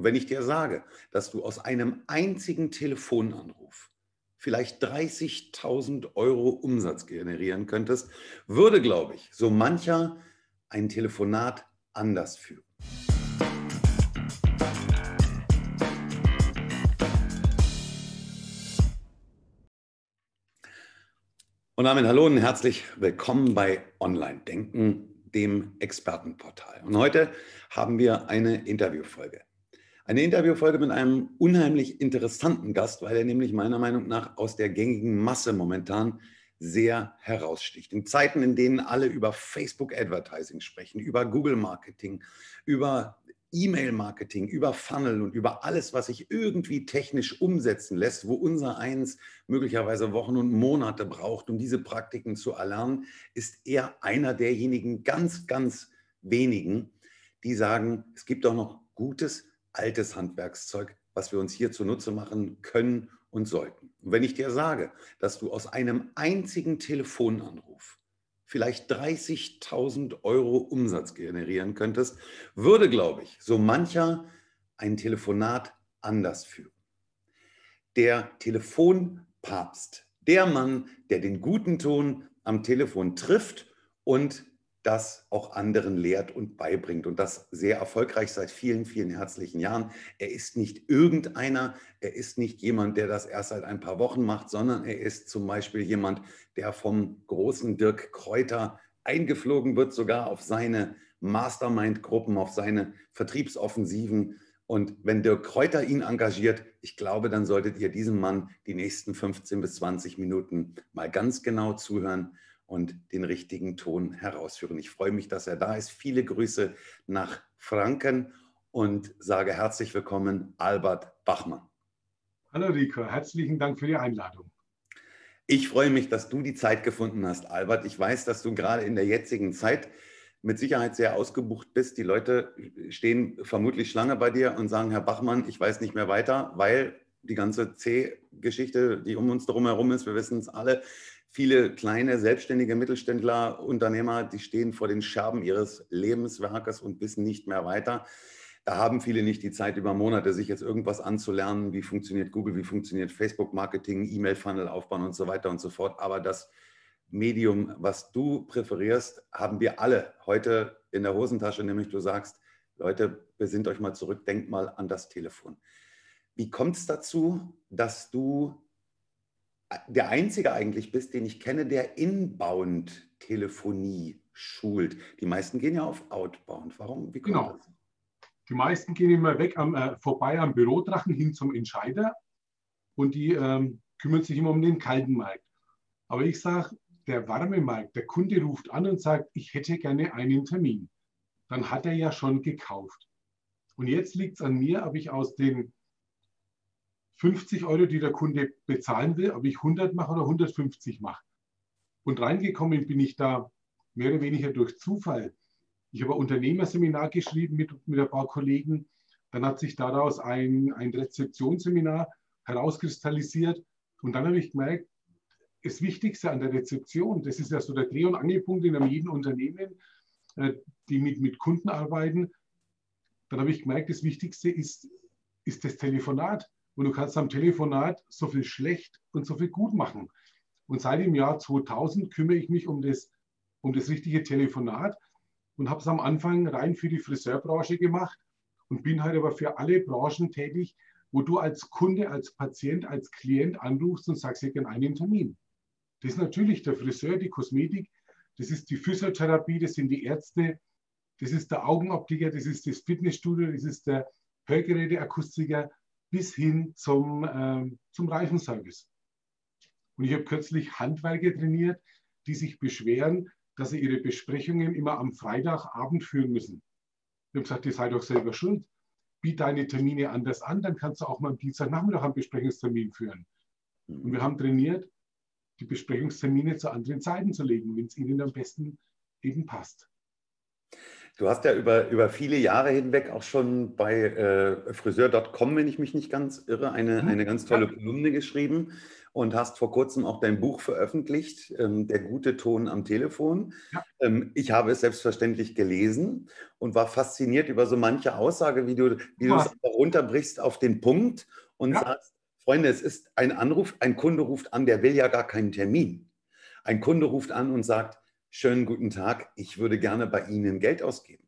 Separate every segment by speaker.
Speaker 1: Und wenn ich dir sage, dass du aus einem einzigen Telefonanruf vielleicht 30.000 Euro Umsatz generieren könntest, würde, glaube ich, so mancher ein Telefonat anders führen. Und damit hallo und herzlich willkommen bei Online Denken, dem Expertenportal. Und heute haben wir eine Interviewfolge. Eine Interviewfolge mit einem unheimlich interessanten Gast, weil er nämlich meiner Meinung nach aus der gängigen Masse momentan sehr heraussticht. In Zeiten, in denen alle über Facebook Advertising sprechen, über Google Marketing, über E-Mail-Marketing, über Funnel und über alles, was sich irgendwie technisch umsetzen lässt, wo unser Eins möglicherweise Wochen und Monate braucht, um diese Praktiken zu erlernen, ist er einer derjenigen ganz, ganz wenigen, die sagen, es gibt auch noch gutes, altes Handwerkszeug, was wir uns hier zunutze machen können und sollten. Und wenn ich dir sage, dass du aus einem einzigen Telefonanruf vielleicht 30.000 Euro Umsatz generieren könntest, würde, glaube ich, so mancher ein Telefonat anders führen. Der Telefonpapst, der Mann, der den guten Ton am Telefon trifft und das auch anderen lehrt und beibringt und das sehr erfolgreich seit vielen, vielen herzlichen Jahren. Er ist nicht irgendeiner, er ist nicht jemand, der das erst seit ein paar Wochen macht, sondern er ist zum Beispiel jemand, der vom großen Dirk Kräuter eingeflogen wird, sogar auf seine Mastermind-Gruppen, auf seine Vertriebsoffensiven. Und wenn Dirk Kräuter ihn engagiert, ich glaube, dann solltet ihr diesem Mann die nächsten 15 bis 20 Minuten mal ganz genau zuhören und den richtigen Ton herausführen. Ich freue mich, dass er da ist. Viele Grüße nach Franken und sage herzlich willkommen, Albert Bachmann.
Speaker 2: Hallo Rico, herzlichen Dank für die Einladung.
Speaker 1: Ich freue mich, dass du die Zeit gefunden hast, Albert. Ich weiß, dass du gerade in der jetzigen Zeit mit Sicherheit sehr ausgebucht bist. Die Leute stehen vermutlich Schlange bei dir und sagen, Herr Bachmann, ich weiß nicht mehr weiter, weil die ganze C-Geschichte, die um uns darum herum ist, wir wissen es alle, Viele kleine, selbstständige Mittelständler, Unternehmer, die stehen vor den Scherben ihres Lebenswerkes und wissen nicht mehr weiter. Da haben viele nicht die Zeit, über Monate sich jetzt irgendwas anzulernen. Wie funktioniert Google, wie funktioniert Facebook-Marketing, E-Mail-Funnel aufbauen und so weiter und so fort. Aber das Medium, was du präferierst, haben wir alle heute in der Hosentasche, nämlich du sagst, Leute, besinnt euch mal zurück, denkt mal an das Telefon. Wie kommt es dazu, dass du der einzige eigentlich bist, den ich kenne, der Inbound-Telefonie schult. Die meisten gehen ja auf Outbound. Warum?
Speaker 2: Wie kommt genau. das? Die meisten gehen immer weg am, äh, vorbei am Bürodrachen hin zum Entscheider und die ähm, kümmern sich immer um den kalten Markt. Aber ich sage, der warme Markt, der Kunde ruft an und sagt, ich hätte gerne einen Termin. Dann hat er ja schon gekauft. Und jetzt liegt es an mir, ob ich aus den 50 Euro, die der Kunde bezahlen will, ob ich 100 mache oder 150 mache. Und reingekommen bin ich da mehr oder weniger durch Zufall. Ich habe ein Unternehmerseminar geschrieben mit, mit ein paar Kollegen. Dann hat sich daraus ein, ein Rezeptionsseminar herauskristallisiert. Und dann habe ich gemerkt, das Wichtigste an der Rezeption, das ist ja so der Dreh- und Angelpunkt in jeden Unternehmen, äh, die mit, mit Kunden arbeiten. Dann habe ich gemerkt, das Wichtigste ist, ist das Telefonat. Und du kannst am Telefonat so viel schlecht und so viel gut machen. Und seit dem Jahr 2000 kümmere ich mich um das, um das richtige Telefonat und habe es am Anfang rein für die Friseurbranche gemacht und bin halt aber für alle Branchen tätig, wo du als Kunde, als Patient, als Klient anrufst und sagst, ich gerne einen Termin. Das ist natürlich der Friseur, die Kosmetik, das ist die Physiotherapie, das sind die Ärzte, das ist der Augenoptiker, das ist das Fitnessstudio, das ist der Hörgeräteakustiker, bis hin zum, äh, zum Reifenservice. Und ich habe kürzlich Handwerker trainiert, die sich beschweren, dass sie ihre Besprechungen immer am Freitagabend führen müssen. Ich habe gesagt, ihr seid doch selber schuld. Biet deine Termine anders an, dann kannst du auch mal am Dienstagnachmittag einen Besprechungstermin führen. Und wir haben trainiert, die Besprechungstermine zu anderen Zeiten zu legen, wenn es ihnen am besten eben passt.
Speaker 1: Du hast ja über, über viele Jahre hinweg auch schon bei äh, Friseur.com, wenn ich mich nicht ganz irre, eine, mhm. eine ganz tolle ja. Kolumne geschrieben und hast vor kurzem auch dein Buch veröffentlicht, ähm, Der gute Ton am Telefon. Ja. Ähm, ich habe es selbstverständlich gelesen und war fasziniert über so manche Aussage, wie du, wie du es runterbrichst auf den Punkt und ja. sagst, Freunde, es ist ein Anruf, ein Kunde ruft an, der will ja gar keinen Termin. Ein Kunde ruft an und sagt, schönen guten Tag, ich würde gerne bei Ihnen Geld ausgeben.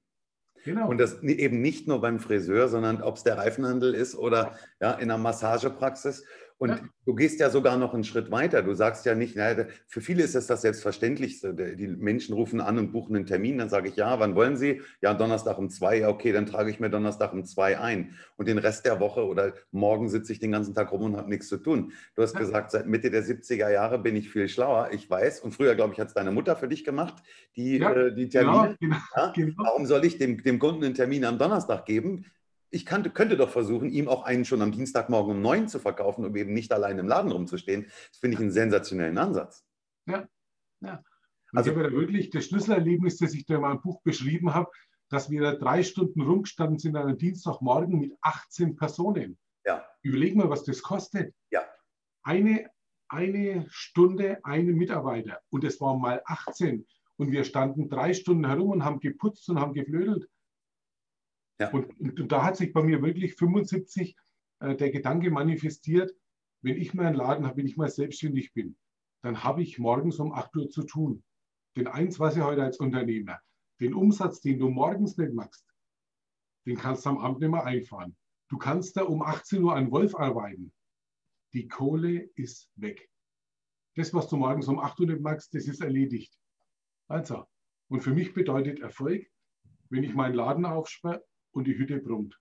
Speaker 1: Genau. Und das eben nicht nur beim Friseur, sondern ob es der Reifenhandel ist oder ja, in einer Massagepraxis. Und ja. du gehst ja sogar noch einen Schritt weiter. Du sagst ja nicht, naja, für viele ist es das Selbstverständlichste. Die Menschen rufen an und buchen einen Termin. Dann sage ich, ja, wann wollen Sie? Ja, Donnerstag um zwei. Ja, okay, dann trage ich mir Donnerstag um zwei ein. Und den Rest der Woche oder morgen sitze ich den ganzen Tag rum und habe nichts zu tun. Du hast ja. gesagt, seit Mitte der 70er Jahre bin ich viel schlauer. Ich weiß. Und früher, glaube ich, hat es deine Mutter für dich gemacht, die, ja, äh, die Termine. Genau, genau, genau. Warum soll ich dem, dem Kunden einen Termin am Donnerstag geben? Ich kann, könnte doch versuchen, ihm auch einen schon am Dienstagmorgen um neun zu verkaufen, um eben nicht allein im Laden rumzustehen. Das finde ich einen sensationellen Ansatz.
Speaker 2: Ja, ja. Also, ich habe ja wirklich das Schlüsselerlebnis, das ich da in meinem Buch beschrieben habe, dass wir da drei Stunden rumgestanden sind an einem Dienstagmorgen mit 18 Personen. Ja. Überleg mal, was das kostet. Ja. Eine, eine Stunde, einen Mitarbeiter. Und es waren mal 18. Und wir standen drei Stunden herum und haben geputzt und haben geflödelt. Ja. Und, und, da hat sich bei mir wirklich 75 äh, der Gedanke manifestiert, wenn ich mal einen Laden habe, wenn ich mal selbstständig bin, dann habe ich morgens um 8 Uhr zu tun. Denn eins weiß ich heute als Unternehmer, den Umsatz, den du morgens nicht machst, den kannst du am Abend nicht mehr einfahren. Du kannst da um 18 Uhr an Wolf arbeiten. Die Kohle ist weg. Das, was du morgens um 8 Uhr nicht machst, das ist erledigt. Also, und für mich bedeutet Erfolg, wenn ich meinen Laden aufsperre und die Hütte brummt.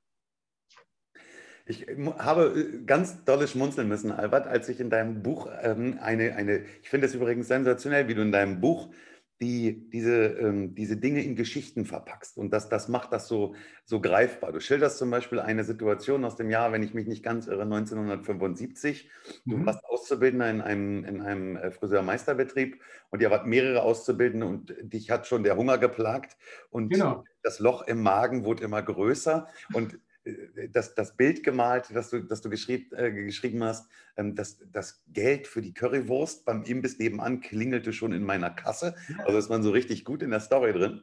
Speaker 1: Ich habe äh, ganz dolle schmunzeln müssen, Albert, als ich in deinem Buch ähm, eine, eine, ich finde es übrigens sensationell, wie du in deinem Buch die, diese, ähm, diese Dinge in Geschichten verpackst. Und das, das macht das so, so greifbar. Du schilderst zum Beispiel eine Situation aus dem Jahr, wenn ich mich nicht ganz irre, 1975. Du mhm. warst Auszubildender in einem, in einem äh, Friseurmeisterbetrieb und ihr wart mehrere Auszubildende und dich hat schon der Hunger geplagt und genau. das Loch im Magen wurde immer größer. Und das, das Bild gemalt, das du, das du geschrieb, äh, geschrieben hast, ähm, das, das Geld für die Currywurst beim Imbiss nebenan klingelte schon in meiner Kasse. Also ist man so richtig gut in der Story drin.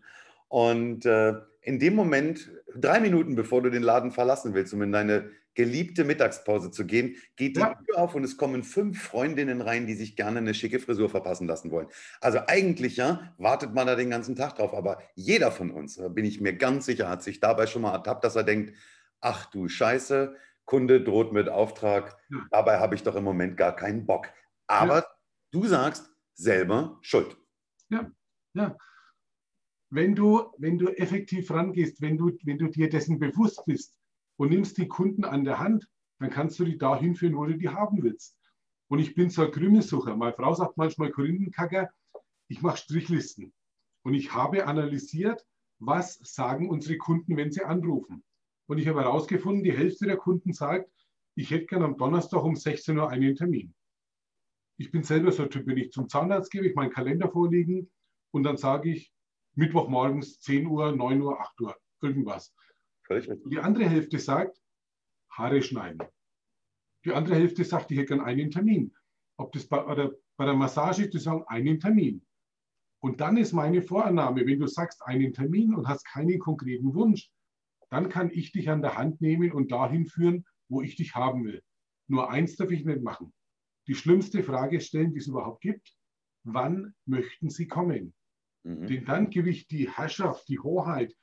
Speaker 1: Und äh, in dem Moment, drei Minuten bevor du den Laden verlassen willst, um in deine geliebte Mittagspause zu gehen, geht die ja. Tür auf und es kommen fünf Freundinnen rein, die sich gerne eine schicke Frisur verpassen lassen wollen. Also eigentlich ja, wartet man da den ganzen Tag drauf, aber jeder von uns, da bin ich mir ganz sicher, hat sich dabei schon mal ertappt, dass er denkt, ach du Scheiße, Kunde droht mit Auftrag, ja. dabei habe ich doch im Moment gar keinen Bock. Aber ja. du sagst selber schuld.
Speaker 2: Ja, ja. Wenn du, wenn du effektiv rangehst, wenn du, wenn du dir dessen bewusst bist und nimmst die Kunden an der Hand, dann kannst du die dahin führen, wo du die haben willst. Und ich bin so ein Krümelsucher. Meine Frau sagt manchmal Korinthenkacker, ich mache Strichlisten. Und ich habe analysiert, was sagen unsere Kunden, wenn sie anrufen. Und ich habe herausgefunden, die Hälfte der Kunden sagt, ich hätte gerne am Donnerstag um 16 Uhr einen Termin. Ich bin selber so ein Typ, wenn ich zum Zahnarzt gehe, ich meinen Kalender vorliegen und dann sage ich Mittwochmorgens 10 Uhr, 9 Uhr, 8 Uhr, irgendwas. Die andere Hälfte sagt, Haare schneiden. Die andere Hälfte sagt, ich hätte gerne einen Termin. Ob das bei, oder bei der Massage, die sagen, einen Termin. Und dann ist meine Vorannahme, wenn du sagst, einen Termin und hast keinen konkreten Wunsch, dann kann ich dich an der Hand nehmen und dahin führen, wo ich dich haben will. Nur eins darf ich nicht machen. Die schlimmste Frage stellen, die es überhaupt gibt. Wann möchten Sie kommen? Mhm. Denn dann gebe ich die Herrschaft, die Hoheit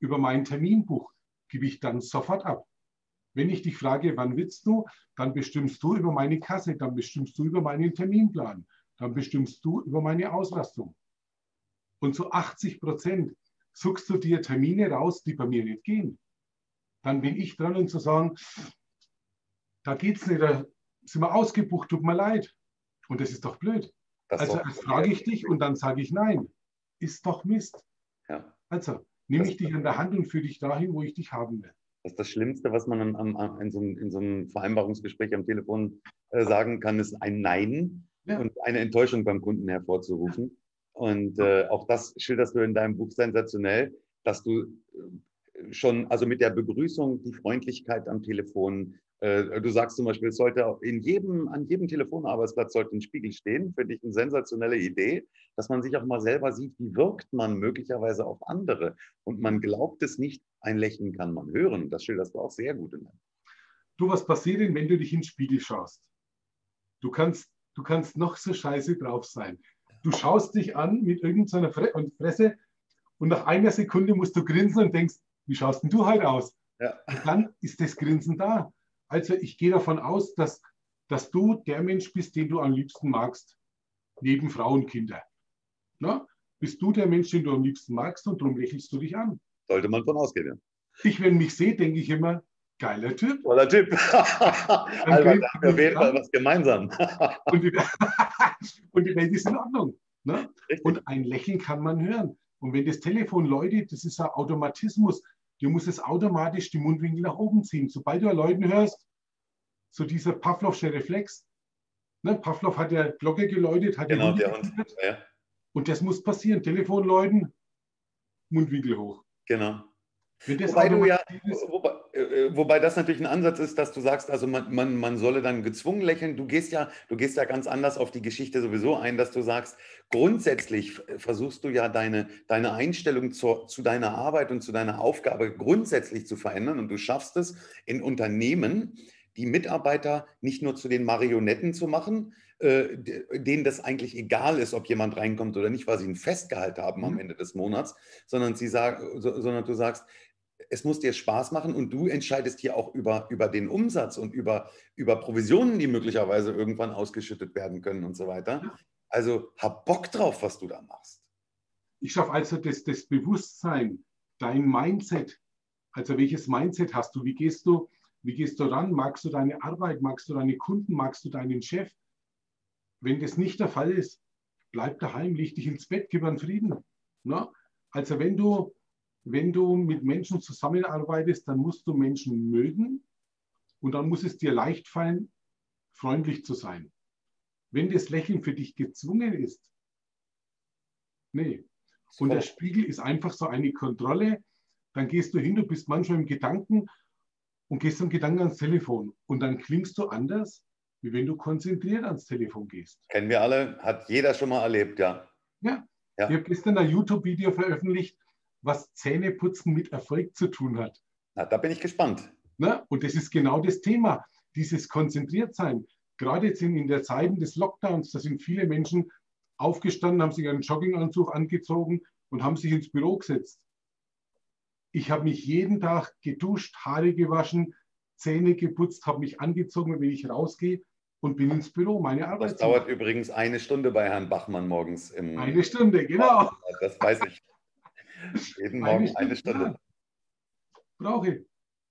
Speaker 2: über mein Terminbuch, gebe ich dann sofort ab. Wenn ich dich frage, wann willst du, dann bestimmst du über meine Kasse, dann bestimmst du über meinen Terminplan, dann bestimmst du über meine Auslastung. Und zu 80 Prozent suchst du dir Termine raus, die bei mir nicht gehen. Dann bin ich dran, um zu sagen, da geht es nicht, da sind wir ausgebucht, tut mir leid. Und das ist doch blöd. Das also erst frage ich dich und dann sage ich nein. Ist doch Mist. Ja. Also nehme ich dich an der Hand und führe dich dahin, wo ich dich haben will.
Speaker 1: Das ist das Schlimmste, was man am, am, in, so einem, in, so einem, Vereinbarungsgespräch am Telefon äh, sagen kann, ist ein Nein ja. und eine Enttäuschung beim Kunden hervorzurufen. Und äh, auch das schilderst du in deinem Buch sensationell. dass du äh, schon, also mit der Begrüßung, die Freundlichkeit am Telefon, äh, du sagst zum Beispiel, es sollte in jedem, an jedem Telefonarbeitsplatz sollte ein Spiegel stehen. Finde ich eine sensationelle Idee, dass man sich auch mal selber sieht, wie wirkt man möglicherweise auf andere. Und man glaubt es nicht, ein Lächeln kann man hören. Das schilderst du auch sehr gut in
Speaker 2: Du, was passiert denn, wenn du dich in den Spiegel schaust? Du kannst, du kannst noch so scheiße drauf sein. Du schaust dich an mit irgendeiner Fresse und nach einer Sekunde musst du grinsen und denkst, wie schaust denn du heute aus? Ja. Und dann ist das Grinsen da. Also ich gehe davon aus, dass, dass du der Mensch bist, den du am liebsten magst, neben Frau und Kinder. Na? Bist du der Mensch, den du am liebsten magst und darum lächelst du dich an.
Speaker 1: Sollte man von ausgehen, ja.
Speaker 2: Ich, wenn mich sehe, denke ich immer, geiler Typ.
Speaker 1: Toller Typ. Albert, da haben wir auf jeden Fall was gemeinsam.
Speaker 2: und, die, und, die, Welt ist in Ordnung. Ne? Und ein Lächeln kann man hören. Und wenn das Telefon läutet, das ist ein Automatismus. Du musst es automatisch die Mundwinkel nach oben ziehen. Sobald du Leuten hörst, so dieser Pavlovsche Reflex. Ne? Pavlov hat ja Glocke geläutet, hat
Speaker 1: genau, der Hund. Ja.
Speaker 2: Und das muss passieren. Telefon läuten, Mundwinkel hoch.
Speaker 1: Genau. Wobei, du ja, wobei, äh, wobei das natürlich ein Ansatz ist, dass du sagst, also man, man, man solle dann gezwungen lächeln. Du gehst ja, du gehst ja ganz anders auf die Geschichte sowieso ein, dass du sagst, grundsätzlich versuchst du ja deine, deine Einstellung zu, zu deiner Arbeit und zu deiner Aufgabe grundsätzlich zu verändern und du schaffst es in Unternehmen, die Mitarbeiter nicht nur zu den Marionetten zu machen, äh, denen das eigentlich egal ist, ob jemand reinkommt oder nicht, weil sie ein Festgehalt haben am mhm. Ende des Monats, sondern, sie sagen, sondern du sagst, es muss dir Spaß machen und du entscheidest hier auch über, über den Umsatz und über, über Provisionen, die möglicherweise irgendwann ausgeschüttet werden können und so weiter. Also hab Bock drauf, was du da machst.
Speaker 2: Ich schaffe also das, das Bewusstsein, dein Mindset. Also welches Mindset hast du? Wie gehst du, wie gehst du ran? Magst du deine Arbeit? Magst du deine Kunden? Magst du deinen Chef? Wenn das nicht der Fall ist, bleib daheim, leg dich ins Bett, gib einen Frieden. Ne? Also wenn du wenn du mit Menschen zusammenarbeitest, dann musst du Menschen mögen und dann muss es dir leicht fallen, freundlich zu sein. Wenn das Lächeln für dich gezwungen ist, nee. Und der Spiegel ist einfach so eine Kontrolle. Dann gehst du hin, du bist manchmal im Gedanken und gehst im Gedanken ans Telefon. Und dann klingst du anders, wie wenn du konzentriert ans Telefon gehst.
Speaker 1: Kennen wir alle, hat jeder schon mal erlebt, ja.
Speaker 2: Ja. ja. Ich habe gestern ein YouTube-Video veröffentlicht, was Zähneputzen mit Erfolg zu tun hat.
Speaker 1: Na, da bin ich gespannt.
Speaker 2: Na, und das ist genau das Thema, dieses Konzentriertsein. Gerade jetzt in, in der Zeit des Lockdowns, da sind viele Menschen aufgestanden, haben sich einen Jogginganzug angezogen und haben sich ins Büro gesetzt. Ich habe mich jeden Tag geduscht, Haare gewaschen, Zähne geputzt, habe mich angezogen, wenn ich rausgehe und bin ins Büro, meine Arbeit.
Speaker 1: Das dauert übrigens eine Stunde bei Herrn Bachmann morgens.
Speaker 2: Im eine Stunde, genau.
Speaker 1: Das weiß ich. Jeden Morgen eine, eine Stunde.
Speaker 2: Brauche ich.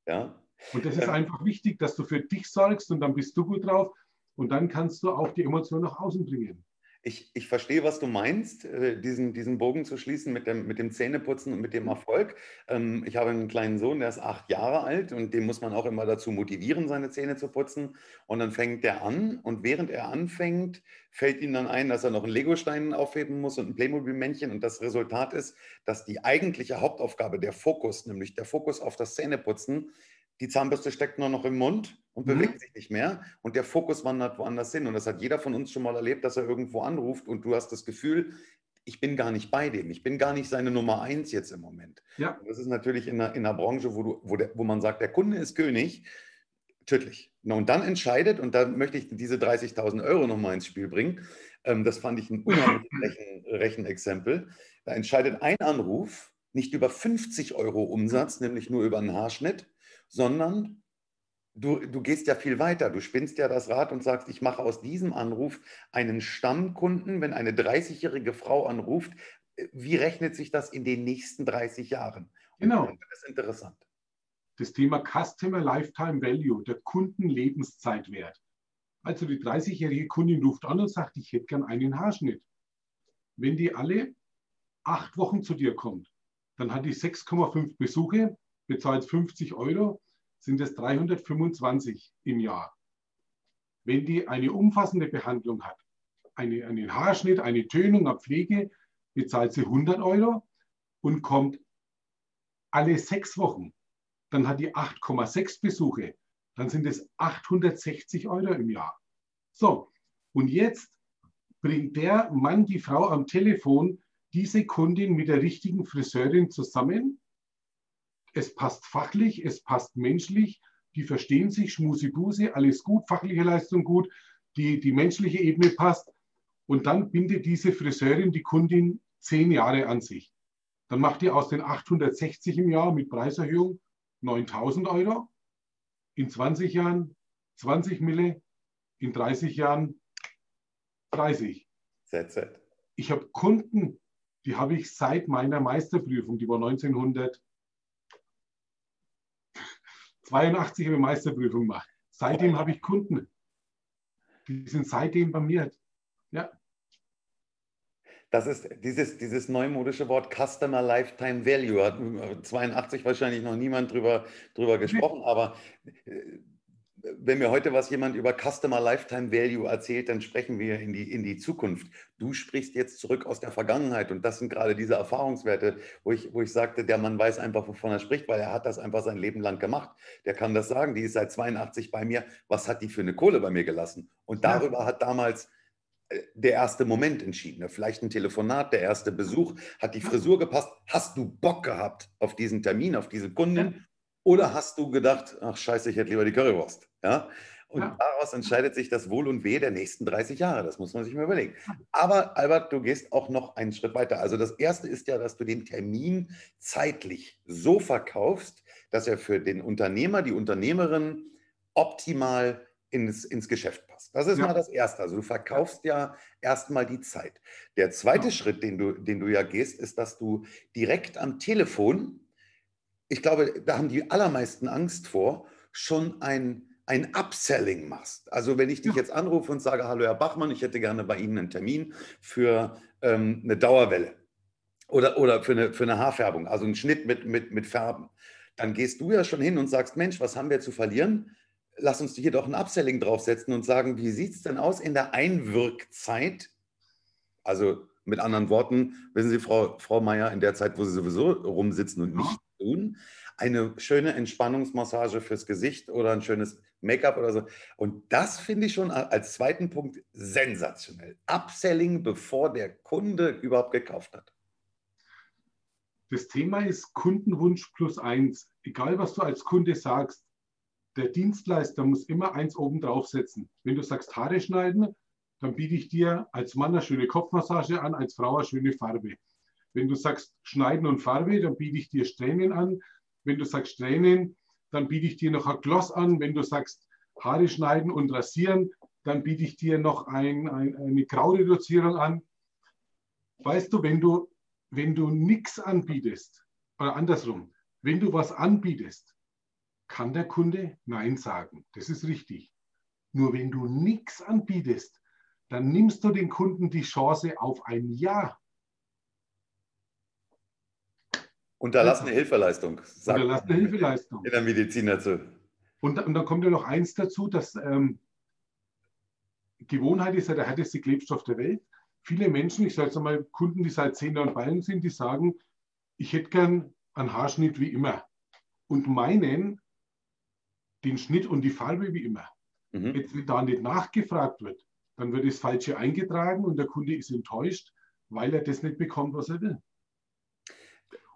Speaker 1: Ja.
Speaker 2: Und das ist einfach wichtig, dass du für dich sorgst und dann bist du gut drauf und dann kannst du auch die Emotion nach außen bringen.
Speaker 1: Ich, ich verstehe, was du meinst, äh, diesen, diesen Bogen zu schließen mit dem, mit dem Zähneputzen und mit dem Erfolg. Ähm, ich habe einen kleinen Sohn, der ist acht Jahre alt und den muss man auch immer dazu motivieren, seine Zähne zu putzen. Und dann fängt der an und während er anfängt, fällt ihm dann ein, dass er noch einen Legostein aufheben muss und ein Playmobil-Männchen. Und das Resultat ist, dass die eigentliche Hauptaufgabe, der Fokus, nämlich der Fokus auf das Zähneputzen, die Zahnbürste steckt nur noch im Mund und mhm. bewegt sich nicht mehr und der Fokus wandert woanders hin. Und das hat jeder von uns schon mal erlebt, dass er irgendwo anruft und du hast das Gefühl, ich bin gar nicht bei dem, ich bin gar nicht seine Nummer eins jetzt im Moment. Ja. Und das ist natürlich in einer, in einer Branche, wo, du, wo, der, wo man sagt, der Kunde ist König, tödlich. Und dann entscheidet, und da möchte ich diese 30.000 Euro nochmal ins Spiel bringen, ähm, das fand ich ein unheimliches Rechen, Rechenexempel, da entscheidet ein Anruf nicht über 50 Euro Umsatz, nämlich nur über einen Haarschnitt, sondern du, du gehst ja viel weiter. Du spinnst ja das Rad und sagst, ich mache aus diesem Anruf einen Stammkunden. Wenn eine 30-jährige Frau anruft, äh, wie rechnet sich das in den nächsten 30 Jahren?
Speaker 2: Genau.
Speaker 1: Das ist interessant.
Speaker 2: Das Thema Customer Lifetime Value, der Kundenlebenszeitwert. Also die 30-jährige Kundin ruft an und sagt, ich hätte gern einen Haarschnitt. Wenn die alle acht Wochen zu dir kommt, dann hat die 6,5 Besuche, bezahlt 50 Euro, sind es 325 im Jahr. Wenn die eine umfassende Behandlung hat, eine, einen Haarschnitt, eine Tönung, eine Pflege, bezahlt sie 100 Euro und kommt alle sechs Wochen, dann hat die 8,6 Besuche, dann sind es 860 Euro im Jahr. So, und jetzt bringt der Mann, die Frau am Telefon diese Kundin mit der richtigen Friseurin zusammen. Es passt fachlich, es passt menschlich, die verstehen sich, Schmusibuse, alles gut, fachliche Leistung gut, die, die menschliche Ebene passt. Und dann bindet diese Friseurin die Kundin zehn Jahre an sich. Dann macht die aus den 860 im Jahr mit Preiserhöhung 9000 Euro. In 20 Jahren 20 Mille, in 30 Jahren 30.
Speaker 1: That's it.
Speaker 2: Ich habe Kunden, die habe ich seit meiner Meisterprüfung, die war 1982 habe ich Meisterprüfung gemacht. Seitdem habe ich Kunden. Die sind seitdem bei mir. Ja.
Speaker 1: Das ist dieses, dieses neumodische Wort Customer Lifetime Value. Hat 82 wahrscheinlich noch niemand drüber, drüber gesprochen, aber äh, wenn mir heute was jemand über Customer Lifetime Value erzählt, dann sprechen wir in die, in die Zukunft. Du sprichst jetzt zurück aus der Vergangenheit und das sind gerade diese Erfahrungswerte, wo ich, wo ich sagte, der Mann weiß einfach, wovon er spricht, weil er hat das einfach sein Leben lang gemacht. Der kann das sagen, die ist seit 82 bei mir. Was hat die für eine Kohle bei mir gelassen? Und darüber ja. hat damals äh, der erste Moment entschieden. Vielleicht ein Telefonat, der erste Besuch, hat die Frisur gepasst. Hast du Bock gehabt auf diesen Termin, auf diese Kundin? Oder hast du gedacht, ach scheiße, ich hätte lieber die Currywurst? Ja? Und ja. daraus entscheidet sich das Wohl und Weh der nächsten 30 Jahre. Das muss man sich mal überlegen. Aber Albert, du gehst auch noch einen Schritt weiter. Also das Erste ist ja, dass du den Termin zeitlich so verkaufst, dass er für den Unternehmer, die Unternehmerin optimal ins, ins Geschäft passt. Das ist ja. mal das Erste. Also du verkaufst ja erstmal die Zeit. Der zweite ja. Schritt, den du, den du ja gehst, ist, dass du direkt am Telefon, ich glaube, da haben die allermeisten Angst vor, schon ein ein Upselling machst. Also wenn ich dich jetzt anrufe und sage, hallo Herr Bachmann, ich hätte gerne bei Ihnen einen Termin für ähm, eine Dauerwelle oder, oder für, eine, für eine Haarfärbung, also einen Schnitt mit, mit, mit Färben, dann gehst du ja schon hin und sagst, Mensch, was haben wir zu verlieren? Lass uns hier doch ein Upselling draufsetzen und sagen, wie sieht es denn aus in der Einwirkzeit? Also mit anderen Worten, wissen Sie, Frau, Frau Meier, in der Zeit, wo Sie sowieso rumsitzen und nichts tun, eine schöne Entspannungsmassage fürs Gesicht oder ein schönes Make-up oder so. Und das finde ich schon als zweiten Punkt sensationell. Upselling, bevor der Kunde überhaupt gekauft hat.
Speaker 2: Das Thema ist Kundenwunsch plus eins. Egal, was du als Kunde sagst, der Dienstleister muss immer eins oben draufsetzen. Wenn du sagst Haare schneiden, dann biete ich dir als Mann eine schöne Kopfmassage an, als Frau eine schöne Farbe. Wenn du sagst Schneiden und Farbe, dann biete ich dir Strähnen an, wenn du sagst Strähnen, dann biete ich dir noch ein Gloss an. Wenn du sagst Haare schneiden und rasieren, dann biete ich dir noch ein, ein, eine Graureduzierung an. Weißt du, wenn du, wenn du nichts anbietest, oder andersrum, wenn du was anbietest, kann der Kunde Nein sagen. Das ist richtig. Nur wenn du nichts anbietest, dann nimmst du den Kunden die Chance auf ein Ja.
Speaker 1: Unterlassene Hilfeleistung.
Speaker 2: Unterlassene Hilfeleistung.
Speaker 1: In der Medizin dazu.
Speaker 2: Und, und dann kommt ja noch eins dazu, dass ähm, Gewohnheit ist ja der härteste Klebstoff der Welt. Viele Menschen, ich sage jetzt einmal Kunden, die seit zehn Jahren bei uns sind, die sagen, ich hätte gern einen Haarschnitt wie immer und meinen den Schnitt und die Farbe wie immer. Mhm. Jetzt, wenn da nicht nachgefragt wird, dann wird das Falsche eingetragen und der Kunde ist enttäuscht, weil er das nicht bekommt, was er will.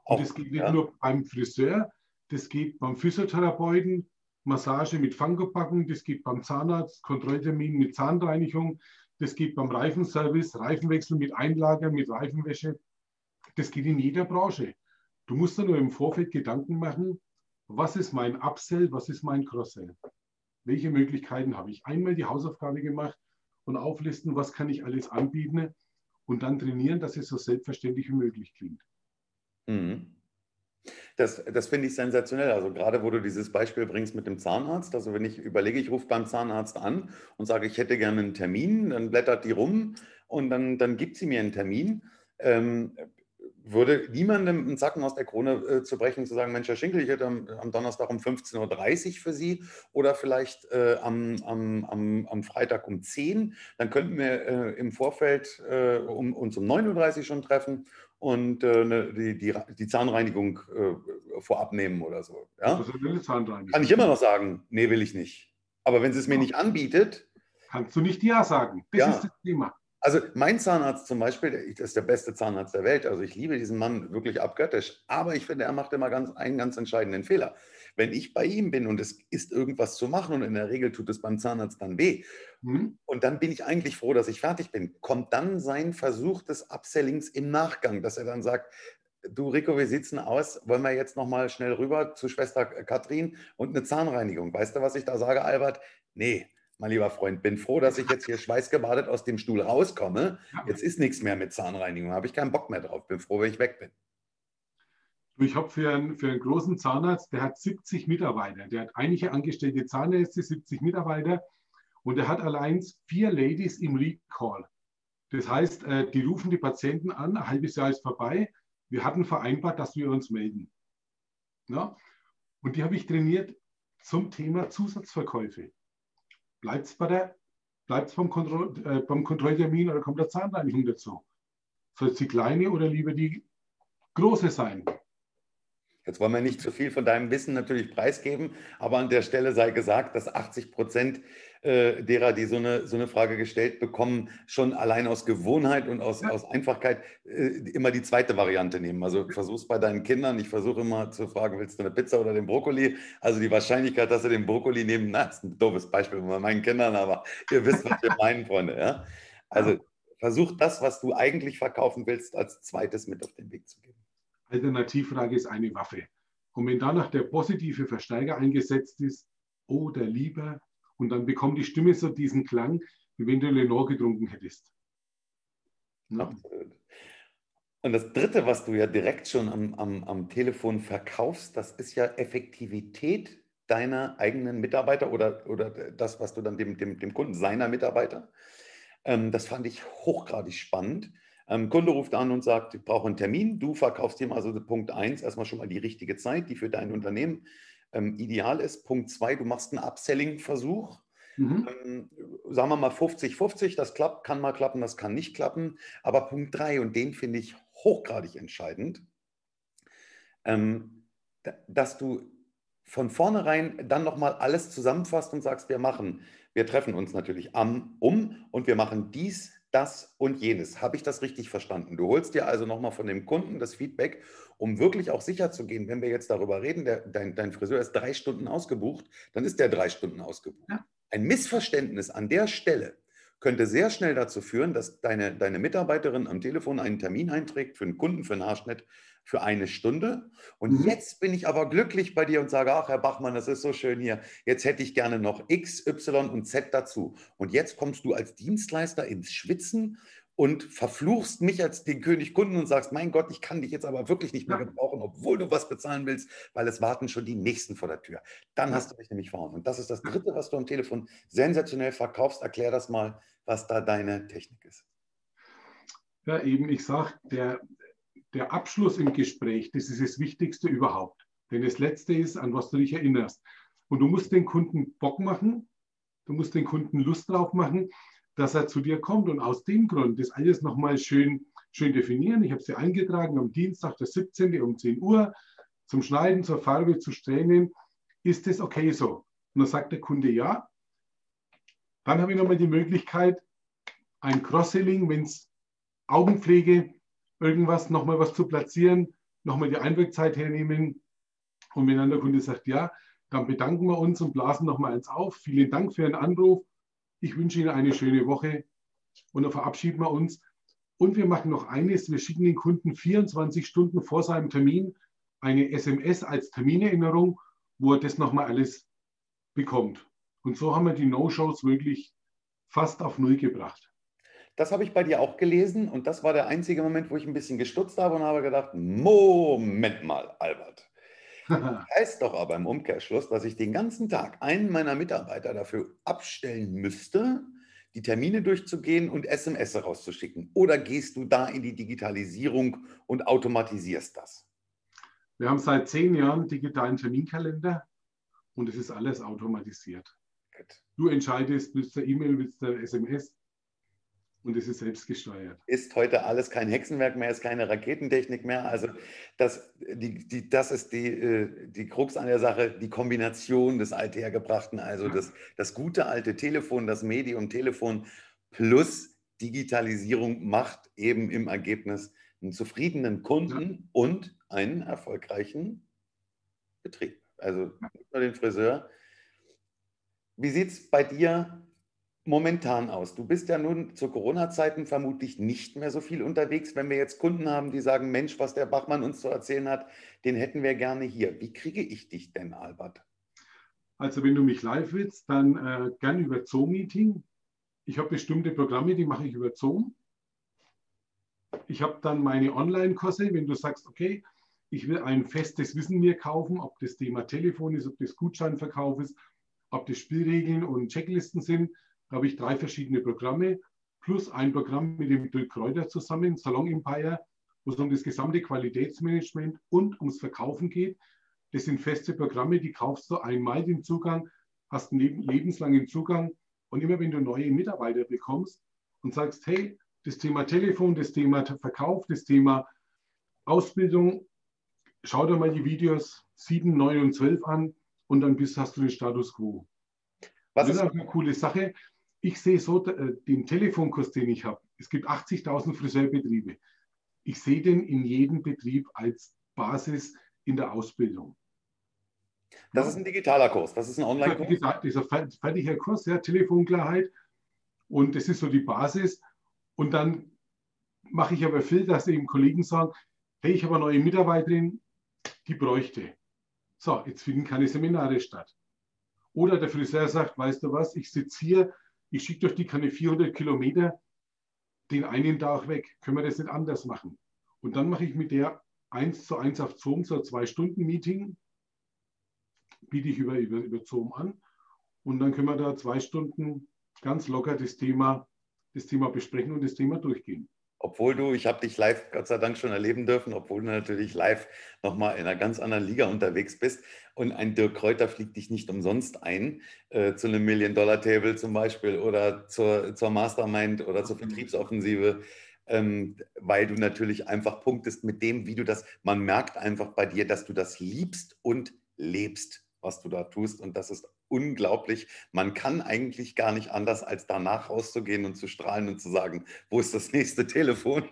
Speaker 2: Und das geht nicht ja. nur beim Friseur, das geht beim Physiotherapeuten, Massage mit Fangopacken, das geht beim Zahnarzt, Kontrolltermin mit Zahnreinigung, das geht beim Reifenservice, Reifenwechsel mit Einlager, mit Reifenwäsche. Das geht in jeder Branche. Du musst dir nur im Vorfeld Gedanken machen, was ist mein Upsell, was ist mein Crosssell? Welche Möglichkeiten habe ich? Einmal die Hausaufgabe gemacht und auflisten, was kann ich alles anbieten und dann trainieren, dass es so selbstverständlich wie möglich klingt.
Speaker 1: Mhm. Das, das finde ich sensationell. Also gerade wo du dieses Beispiel bringst mit dem Zahnarzt. Also wenn ich überlege, ich rufe beim Zahnarzt an und sage, ich hätte gerne einen Termin, dann blättert die rum und dann, dann gibt sie mir einen Termin. Ähm, würde niemandem einen Zacken aus der Krone äh, zu brechen, zu sagen, Mensch, Herr Schinkel, ich hätte am, am Donnerstag um 15.30 Uhr für Sie oder vielleicht äh, am, am, am, am, Freitag um 10 Uhr. Dann könnten wir äh, im Vorfeld äh, um, uns um 9.30 Uhr schon treffen und äh, ne, die, die, die, Zahnreinigung äh, vorab nehmen oder so. Ja? Kann ich immer noch sagen, nee, will ich nicht. Aber wenn sie es mir nicht anbietet.
Speaker 2: Kannst du nicht Ja sagen.
Speaker 1: Das ja. ist das Thema. Also mein Zahnarzt zum Beispiel, das ist der beste Zahnarzt der Welt. Also ich liebe diesen Mann wirklich abgöttisch. Aber ich finde, er macht immer ganz, einen ganz entscheidenden Fehler. Wenn ich bei ihm bin und es ist irgendwas zu machen und in der Regel tut es beim Zahnarzt dann weh mhm. und dann bin ich eigentlich froh, dass ich fertig bin, kommt dann sein Versuch des Upsellings im Nachgang, dass er dann sagt, du Rico, wie sieht's denn aus? Wollen wir jetzt nochmal schnell rüber zu Schwester Katrin und eine Zahnreinigung? Weißt du, was ich da sage, Albert? Nee, mein lieber Freund, bin froh, dass ich jetzt hier schweißgebadet aus dem Stuhl rauskomme. Jetzt ist nichts mehr mit Zahnreinigung, habe ich keinen Bock mehr drauf. Bin froh, wenn ich weg bin.
Speaker 2: Ich habe für einen, für einen großen Zahnarzt, der hat 70 Mitarbeiter. Der hat einige angestellte Zahnärzte, 70 Mitarbeiter. Und er hat allein vier Ladies im Recall. Das heißt, äh, die rufen die Patienten an, ein halbes Jahr ist vorbei. Wir hatten vereinbart, dass wir uns melden. Ja? Und die habe ich trainiert zum Thema Zusatzverkäufe. Bleibt es bei der, bleibt's beim, Kontroll, äh, beim Kontrolltermin oder kommt der Zahnreinigung dazu? Soll es die kleine oder lieber die große sein?
Speaker 1: Jetzt wollen wir nicht zu viel von deinem Wissen natürlich preisgeben, aber an der Stelle sei gesagt, dass 80 Prozent äh, derer, die so eine, so eine Frage gestellt bekommen, schon allein aus Gewohnheit und aus, aus Einfachkeit äh, immer die zweite Variante nehmen. Also versuch es bei deinen Kindern. Ich versuche immer zu fragen, willst du eine Pizza oder den Brokkoli? Also die Wahrscheinlichkeit, dass sie den Brokkoli nehmen, na, ist ein doofes Beispiel bei meinen Kindern, aber ihr wisst, was wir meinen, Freunde. Ja? Also versuch das, was du eigentlich verkaufen willst, als zweites mit auf den Weg zu geben.
Speaker 2: Alternativfrage ist eine Waffe. Und wenn danach der positive Versteiger eingesetzt ist, oder lieber, und dann bekommt die Stimme so diesen Klang, wie wenn du Lenore getrunken hättest.
Speaker 1: Ja. Und das Dritte, was du ja direkt schon am, am, am Telefon verkaufst, das ist ja Effektivität deiner eigenen Mitarbeiter oder, oder das, was du dann dem, dem, dem Kunden, seiner Mitarbeiter. Ähm, das fand ich hochgradig spannend. Ähm, Kunde ruft an und sagt, ich brauche einen Termin. Du verkaufst ihm also Punkt 1 erstmal schon mal die richtige Zeit, die für dein Unternehmen ähm, ideal ist. Punkt 2, du machst einen Upselling-Versuch. Mhm. Ähm, sagen wir mal 50-50, das klappt, kann mal klappen, das kann nicht klappen. Aber Punkt 3, und den finde ich hochgradig entscheidend, ähm, dass du von vornherein dann nochmal alles zusammenfasst und sagst, wir machen, wir treffen uns natürlich am um und wir machen dies, das und jenes. Habe ich das richtig verstanden? Du holst dir also nochmal von dem Kunden das Feedback, um wirklich auch sicher zu gehen, wenn wir jetzt darüber reden, der, dein, dein Friseur ist drei Stunden ausgebucht, dann ist der drei Stunden ausgebucht. Ja. Ein Missverständnis an der Stelle könnte sehr schnell dazu führen, dass deine, deine Mitarbeiterin am Telefon einen Termin einträgt für einen Kunden, für einen Haarschnitt für eine Stunde. Und mhm. jetzt bin ich aber glücklich bei dir und sage, ach, Herr Bachmann, das ist so schön hier. Jetzt hätte ich gerne noch X, Y und Z dazu. Und jetzt kommst du als Dienstleister ins Schwitzen und verfluchst mich als den König Kunden und sagst, mein Gott, ich kann dich jetzt aber wirklich nicht mehr gebrauchen, obwohl du was bezahlen willst, weil es warten schon die Nächsten vor der Tür. Dann hast du mich nämlich verhauen. Und das ist das Dritte, was du am Telefon sensationell verkaufst. Erklär das mal, was da deine Technik ist.
Speaker 2: Ja, eben, ich sage, der, der Abschluss im Gespräch, das ist das Wichtigste überhaupt. Denn das Letzte ist, an was du dich erinnerst. Und du musst den Kunden Bock machen, du musst den Kunden Lust drauf machen, dass er zu dir kommt. Und aus dem Grund das alles nochmal schön, schön definieren. Ich habe sie eingetragen am Dienstag, der 17. um 10 Uhr, zum Schneiden, zur Farbe, zu Strähnen. Ist das okay so? Und dann sagt der Kunde ja. Dann habe ich nochmal die Möglichkeit, ein Cross-Selling, wenn es Augenpflege, irgendwas, nochmal was zu platzieren, nochmal die Einwirkzeit hernehmen. Und wenn dann der Kunde sagt, ja, dann bedanken wir uns und blasen nochmal eins auf. Vielen Dank für Ihren Anruf. Ich wünsche Ihnen eine schöne Woche und dann verabschieden wir uns. Und wir machen noch eines, wir schicken den Kunden 24 Stunden vor seinem Termin eine SMS als Terminerinnerung, wo er das nochmal alles bekommt. Und so haben wir die No-Shows wirklich fast auf Null gebracht.
Speaker 1: Das habe ich bei dir auch gelesen und das war der einzige Moment, wo ich ein bisschen gestutzt habe und habe gedacht, Moment mal, Albert. heißt doch aber im Umkehrschluss, dass ich den ganzen Tag einen meiner Mitarbeiter dafür abstellen müsste, die Termine durchzugehen und SMS rauszuschicken? Oder gehst du da in die Digitalisierung und automatisierst das?
Speaker 2: Wir haben seit zehn Jahren digitalen Terminkalender und es ist alles automatisiert. Gut. Du entscheidest, willst du E-Mail, willst du SMS und es ist selbst gesteuert.
Speaker 1: Ist heute alles kein Hexenwerk mehr, ist keine Raketentechnik mehr. Also das, die, die, das ist die, äh, die Krux an der Sache, die Kombination des Althergebrachten, also das, das gute alte Telefon, das Medium Telefon plus Digitalisierung macht eben im Ergebnis einen zufriedenen Kunden ja. und einen erfolgreichen Betrieb. Also nicht nur den Friseur. Wie sieht es bei dir momentan aus? Du bist ja nun zu Corona-Zeiten vermutlich nicht mehr so viel unterwegs. Wenn wir jetzt Kunden haben, die sagen, Mensch, was der Bachmann uns zu erzählen hat, den hätten wir gerne hier. Wie kriege ich dich denn, Albert?
Speaker 2: Also wenn du mich live willst, dann äh, gern über Zoom-Meeting. Ich habe bestimmte Programme, die mache ich über Zoom. Ich habe dann meine Online-Kurse, wenn du sagst, okay, ich will ein festes Wissen mir kaufen, ob das Thema Telefon ist, ob das Gutscheinverkauf ist, ob das Spielregeln und Checklisten sind, habe ich drei verschiedene Programme plus ein Programm mit dem Dirk Kräuter zusammen, Salon Empire, wo es um das gesamte Qualitätsmanagement und ums Verkaufen geht. Das sind feste Programme, die kaufst du einmal den Zugang, hast einen lebenslangen Zugang und immer wenn du neue Mitarbeiter bekommst und sagst, hey, das Thema Telefon, das Thema Verkauf, das Thema Ausbildung, schau dir mal die Videos 7, 9 und 12 an und dann bist, hast du den Status quo. Was das ist eine coole Sache. Ich sehe so äh, den Telefonkurs, den ich habe. Es gibt 80.000 Friseurbetriebe. Ich sehe den in jedem Betrieb als Basis in der Ausbildung.
Speaker 1: Das ist ein digitaler Kurs, das ist ein Online-Kurs.
Speaker 2: Gesagt, dieser fertiger Kurs, ja, Telefonklarheit. Und das ist so die Basis. Und dann mache ich aber viel, dass eben Kollegen sagen, hey, ich habe eine neue Mitarbeiterin, die bräuchte. So, jetzt finden keine Seminare statt. Oder der Friseur sagt, weißt du was, ich sitze hier, ich schicke durch die keine 400 Kilometer, den einen Tag weg. Können wir das nicht anders machen? Und dann mache ich mit der 1 zu 1 auf Zoom, so zwei Stunden Meeting, biete ich über, über, über Zoom an. Und dann können wir da zwei Stunden ganz locker das Thema, das Thema besprechen und das Thema durchgehen
Speaker 1: obwohl du, ich habe dich live Gott sei Dank schon erleben dürfen, obwohl du natürlich live nochmal in einer ganz anderen Liga unterwegs bist. Und ein Dirk Kräuter fliegt dich nicht umsonst ein äh, zu einem Million-Dollar-Table zum Beispiel oder zur, zur Mastermind oder zur Vertriebsoffensive, ähm, weil du natürlich einfach punktest mit dem, wie du das, man merkt einfach bei dir, dass du das liebst und lebst, was du da tust. Und das ist unglaublich. Man kann eigentlich gar nicht anders, als danach rauszugehen und zu strahlen und zu sagen, wo ist das nächste Telefon?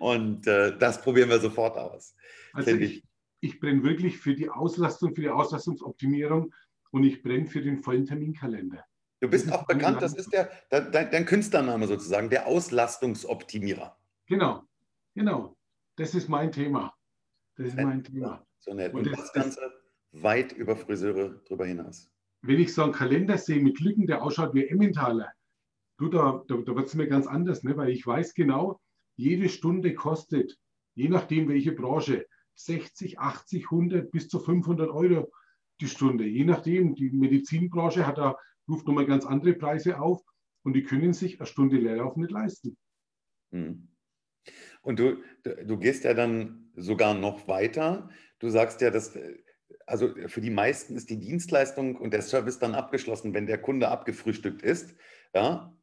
Speaker 1: Und äh, das probieren wir sofort aus.
Speaker 2: Also ich, ich brenne wirklich für die Auslastung, für die Auslastungsoptimierung und ich brenne für den vollen Terminkalender.
Speaker 1: Du bist auch bekannt, das ist der, dein, dein Künstlername sozusagen, der Auslastungsoptimierer.
Speaker 2: Genau, genau. Das ist mein Thema. Das ist mein Thema.
Speaker 1: So nett. Und, und das, das Ganze weit über Friseure drüber hinaus
Speaker 2: wenn ich so einen Kalender sehe mit Lücken, der ausschaut wie Emmentaler, du, da, da, da wird es mir ganz anders, ne? weil ich weiß genau, jede Stunde kostet, je nachdem welche Branche, 60, 80, 100 bis zu 500 Euro die Stunde. Je nachdem, die Medizinbranche hat da, ruft nochmal ganz andere Preise auf und die können sich eine Stunde Leerlauf nicht leisten. Hm.
Speaker 1: Und du, du gehst ja dann sogar noch weiter. Du sagst ja, dass also für die meisten ist die Dienstleistung und der Service dann abgeschlossen, wenn der Kunde abgefrühstückt ist. Ja?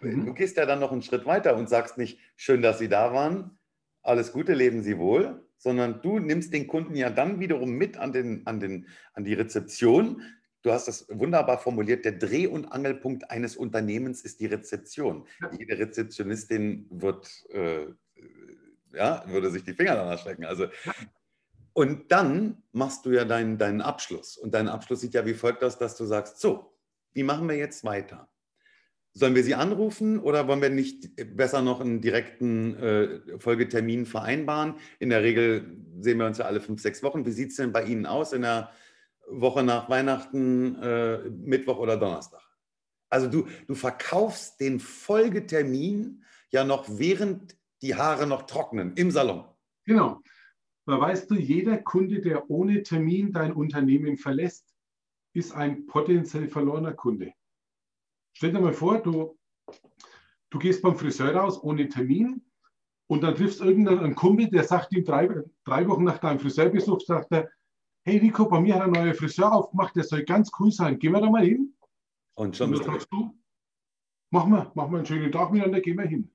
Speaker 1: Mhm. Du gehst ja dann noch einen Schritt weiter und sagst nicht, schön, dass Sie da waren, alles Gute, leben Sie wohl, sondern du nimmst den Kunden ja dann wiederum mit an, den, an, den, an die Rezeption. Du hast das wunderbar formuliert. Der Dreh- und Angelpunkt eines Unternehmens ist die Rezeption. Jede Rezeptionistin wird, äh, ja, würde sich die Finger danach strecken. Also und dann machst du ja deinen, deinen Abschluss. Und dein Abschluss sieht ja wie folgt aus, dass du sagst, so, wie machen wir jetzt weiter? Sollen wir sie anrufen oder wollen wir nicht besser noch einen direkten äh, Folgetermin vereinbaren? In der Regel sehen wir uns ja alle fünf, sechs Wochen. Wie sieht es denn bei Ihnen aus in der Woche nach Weihnachten, äh, Mittwoch oder Donnerstag? Also du, du verkaufst den Folgetermin ja noch während die Haare noch trocknen im Salon.
Speaker 2: Genau. Weil weißt du, jeder Kunde, der ohne Termin dein Unternehmen verlässt, ist ein potenziell verlorener Kunde. Stell dir mal vor, du Du gehst beim Friseur raus ohne Termin und dann triffst irgendeinen Kumpel, der sagt ihm drei, drei Wochen nach deinem Friseurbesuch, sagt er, hey Rico, bei mir hat ein neuer Friseur aufgemacht, der soll ganz cool sein. Gehen wir da mal hin? Und schon und dann sagst du, mach mal, mach mal einen schönen Tag miteinander, gehen wir hin.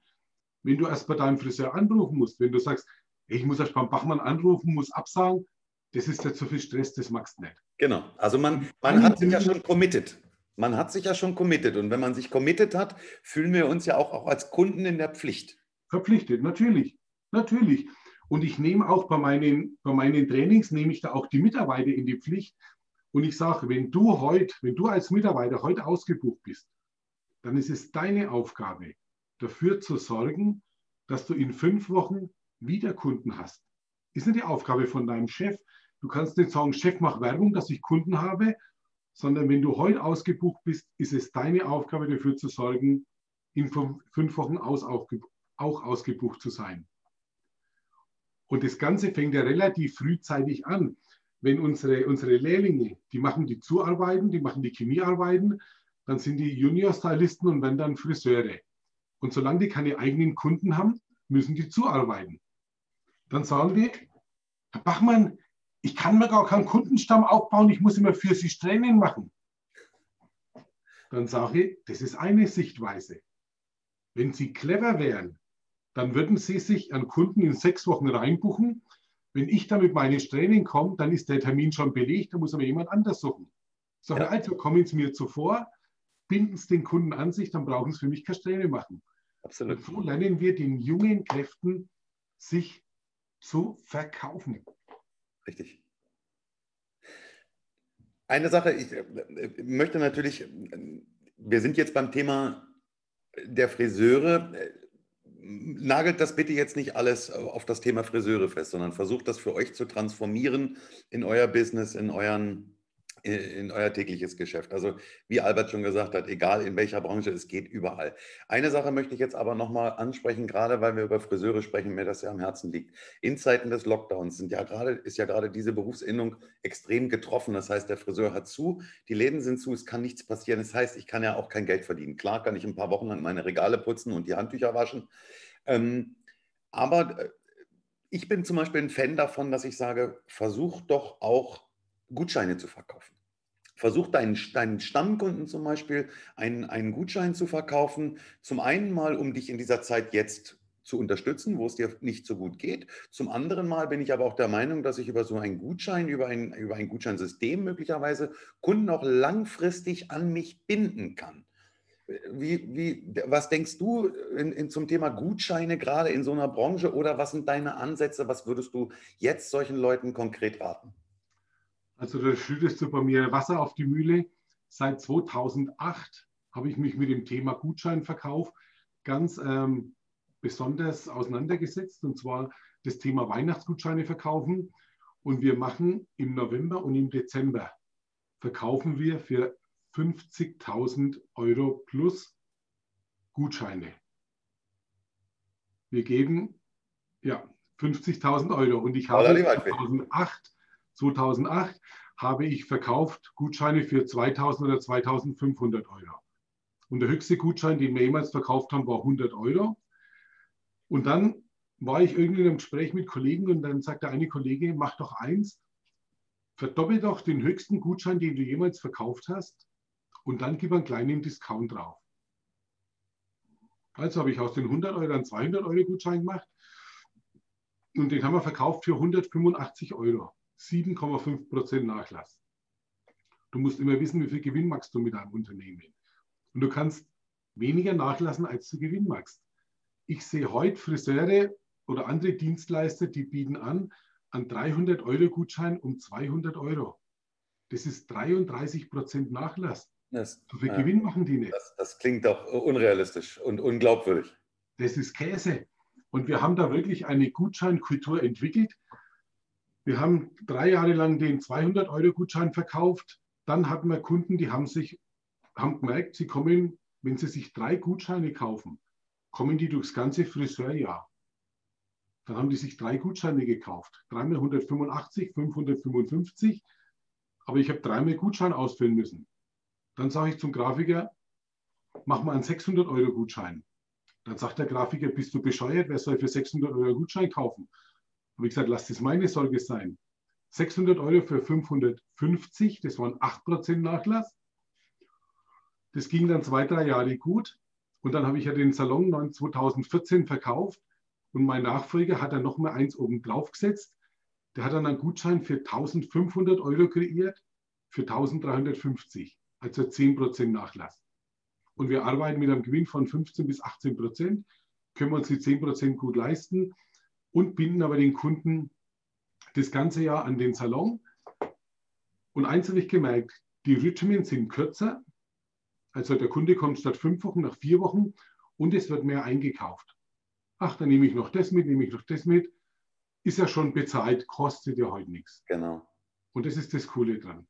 Speaker 2: Wenn du erst bei deinem Friseur anrufen musst, wenn du sagst, ich muss erst beim Bachmann anrufen, muss absagen, das ist ja zu viel Stress, das magst du nicht.
Speaker 1: Genau, also man, man hat sich ja schon committed. Man hat sich ja schon committed. Und wenn man sich committed hat, fühlen wir uns ja auch, auch als Kunden in der Pflicht.
Speaker 2: Verpflichtet, natürlich. Natürlich. Und ich nehme auch bei meinen, bei meinen Trainings, nehme ich da auch die Mitarbeiter in die Pflicht. Und ich sage, wenn du heute, wenn du als Mitarbeiter heute ausgebucht bist, dann ist es deine Aufgabe, dafür zu sorgen, dass du in fünf Wochen wieder Kunden hast. Ist nicht die Aufgabe von deinem Chef. Du kannst nicht sagen, Chef, mach Werbung, dass ich Kunden habe, sondern wenn du heute ausgebucht bist, ist es deine Aufgabe, dafür zu sorgen, in fünf Wochen aus, auch ausgebucht zu sein. Und das Ganze fängt ja relativ frühzeitig an. Wenn unsere, unsere Lehrlinge, die machen die Zuarbeiten, die machen die Chemiearbeiten, dann sind die Junior-Stylisten und wenn dann Friseure. Und solange die keine eigenen Kunden haben, müssen die zuarbeiten. Dann sagen die, Herr Bachmann, ich kann mir gar keinen Kundenstamm aufbauen, ich muss immer für Sie Training machen. Dann sage ich, das ist eine Sichtweise. Wenn Sie clever wären, dann würden Sie sich an Kunden in sechs Wochen reinbuchen. Wenn ich dann mit meinem Training komme, dann ist der Termin schon belegt, da muss aber jemand anders suchen. So, ja. also kommen Sie mir zuvor, binden Sie den Kunden an sich, dann brauchen Sie für mich kein Training machen. Absolut. Und so lernen wir den jungen Kräften, sich zu verkaufen.
Speaker 1: Richtig. Eine Sache, ich äh, möchte natürlich, wir sind jetzt beim Thema der Friseure nagelt das bitte jetzt nicht alles auf das Thema Friseure fest, sondern versucht das für euch zu transformieren in euer Business, in euren in euer tägliches Geschäft. Also wie Albert schon gesagt hat, egal in welcher Branche, es geht überall. Eine Sache möchte ich jetzt aber nochmal ansprechen, gerade weil wir über Friseure sprechen, mir das ja am Herzen liegt. In Zeiten des Lockdowns sind ja gerade, ist ja gerade diese Berufsinnung extrem getroffen. Das heißt, der Friseur hat zu, die Läden sind zu, es kann nichts passieren. Das heißt, ich kann ja auch kein Geld verdienen. Klar kann ich ein paar Wochen lang meine Regale putzen und die Handtücher waschen. Ähm, aber äh, ich bin zum Beispiel ein Fan davon, dass ich sage, versuch doch auch Gutscheine zu verkaufen. Versuch deinen, deinen Stammkunden zum Beispiel einen, einen Gutschein zu verkaufen. Zum einen mal, um dich in dieser Zeit jetzt zu unterstützen, wo es dir nicht so gut geht. Zum anderen Mal bin ich aber auch der Meinung, dass ich über so einen Gutschein, über ein, über ein Gutscheinsystem möglicherweise Kunden auch langfristig an mich binden kann. Wie, wie, was denkst du in, in zum Thema Gutscheine gerade in so einer Branche oder was sind deine Ansätze? Was würdest du jetzt solchen Leuten konkret raten?
Speaker 2: Also da schüttest du bei mir Wasser auf die Mühle. Seit 2008 habe ich mich mit dem Thema Gutscheinverkauf ganz ähm, besonders auseinandergesetzt, und zwar das Thema Weihnachtsgutscheine verkaufen. Und wir machen im November und im Dezember verkaufen wir für 50.000 Euro plus Gutscheine. Wir geben ja 50.000 Euro und ich habe 2008 2008 habe ich verkauft Gutscheine für 2000 oder 2500 Euro. Und der höchste Gutschein, den wir jemals verkauft haben, war 100 Euro. Und dann war ich irgendwie in einem Gespräch mit Kollegen und dann sagte eine Kollege, mach doch eins, verdoppel doch den höchsten Gutschein, den du jemals verkauft hast und dann gib einen kleinen Discount drauf. Also habe ich aus den 100 Euro einen 200 Euro Gutschein gemacht und den haben wir verkauft für 185 Euro. 7,5 Prozent Nachlass. Du musst immer wissen, wie viel Gewinn machst du mit deinem Unternehmen. Und du kannst weniger nachlassen, als du Gewinn machst. Ich sehe heute Friseure oder andere Dienstleister, die bieten an, an 300 Euro Gutschein um 200 Euro. Das ist 33 Prozent Nachlass. Das, so viel ja, Gewinn machen die nicht.
Speaker 1: Das, das klingt doch unrealistisch und unglaubwürdig.
Speaker 2: Das ist Käse. Und wir haben da wirklich eine Gutscheinkultur entwickelt, wir haben drei Jahre lang den 200-Euro-Gutschein verkauft. Dann hatten wir Kunden, die haben sich haben gemerkt, sie kommen, wenn sie sich drei Gutscheine kaufen, kommen die durchs ganze Friseurjahr. Dann haben die sich drei Gutscheine gekauft. Dreimal 185, 555. Aber ich habe dreimal Gutschein ausfüllen müssen. Dann sage ich zum Grafiker, mach mal einen 600-Euro-Gutschein. Dann sagt der Grafiker, bist du bescheuert, wer soll für 600 Euro Gutschein kaufen? Habe ich gesagt, lass das meine Sorge sein. 600 Euro für 550, das waren 8% Nachlass. Das ging dann zwei, drei Jahre gut. Und dann habe ich ja den Salon 2014 verkauft und mein Nachfolger hat dann noch mal eins oben drauf gesetzt. Der hat dann einen Gutschein für 1500 Euro kreiert für 1350, also 10% Nachlass und wir arbeiten mit einem Gewinn von 15 bis 18 Prozent, können wir uns die 10 Prozent gut leisten und binden aber den Kunden das ganze Jahr an den Salon. Und eins habe ich gemerkt, die Rhythmen sind kürzer. Also der Kunde kommt statt fünf Wochen nach vier Wochen und es wird mehr eingekauft. Ach, dann nehme ich noch das mit, nehme ich noch das mit. Ist ja schon bezahlt, kostet ja heute nichts.
Speaker 1: Genau.
Speaker 2: Und das ist das Coole dran.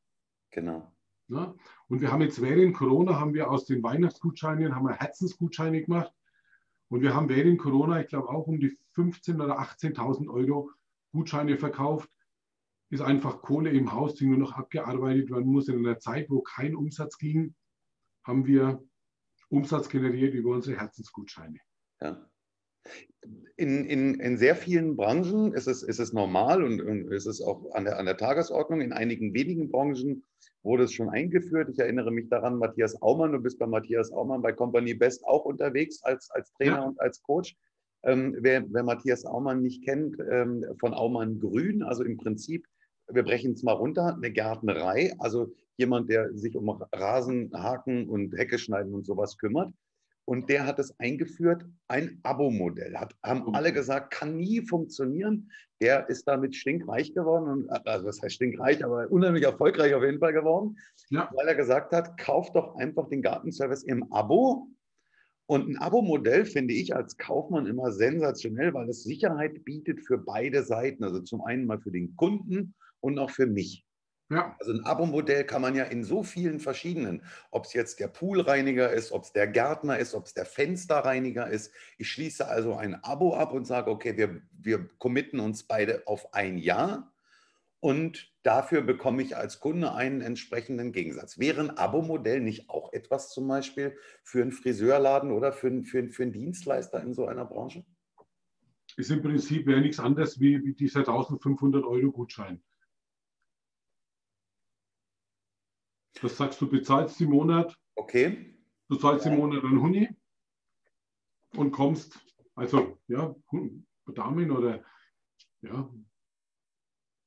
Speaker 1: Genau.
Speaker 2: Ja? Und wir haben jetzt während Corona haben wir aus den Weihnachtsgutscheinen haben wir Herzensgutscheine gemacht. Und wir haben während Corona, ich glaube, auch um die 15.000 oder 18.000 Euro Gutscheine verkauft. Ist einfach Kohle im Haus, die nur noch abgearbeitet werden muss. In einer Zeit, wo kein Umsatz ging, haben wir Umsatz generiert über unsere Herzensgutscheine.
Speaker 1: Ja. In, in, in sehr vielen Branchen ist es, ist es normal und, und ist es auch an der, an der Tagesordnung. In einigen wenigen Branchen wurde es schon eingeführt. Ich erinnere mich daran, Matthias Aumann, du bist bei Matthias Aumann bei Company Best auch unterwegs als, als Trainer ja. und als Coach. Ähm, wer, wer, Matthias Aumann nicht kennt, ähm, von Aumann Grün, also im Prinzip, wir brechen es mal runter, eine Gärtnerei, also jemand, der sich um Rasen, Haken und Hecke schneiden und sowas kümmert. Und der hat es eingeführt, ein Abo-Modell. haben alle gesagt, kann nie funktionieren. Der ist damit stinkreich geworden. Und, also das heißt stinkreich, aber unheimlich erfolgreich auf jeden Fall geworden. Ja. Weil er gesagt hat, kauf doch einfach den Gartenservice im Abo. Und ein Abo-Modell finde ich als Kaufmann immer sensationell, weil es Sicherheit bietet für beide Seiten. Also zum einen mal für den Kunden und auch für mich. Ja. Also ein Abo-Modell kann man ja in so vielen verschiedenen, ob es jetzt der Poolreiniger ist, ob es der Gärtner ist, ob es der Fensterreiniger ist. Ich schließe also ein Abo ab und sage, okay, wir, wir committen uns beide auf ein Jahr und dafür bekomme ich als Kunde einen entsprechenden Gegensatz. Wäre ein Abo-Modell nicht auch etwas zum Beispiel für einen Friseurladen oder für, für, für einen Dienstleister in so einer Branche?
Speaker 2: Ist im Prinzip wäre nichts anderes wie, wie dieser 1500 Euro Gutschein. Das sagst du, bezahlst im Monat.
Speaker 1: Okay.
Speaker 2: Du zahlst im Monat einen Huni und kommst, also ja, Damen oder ja.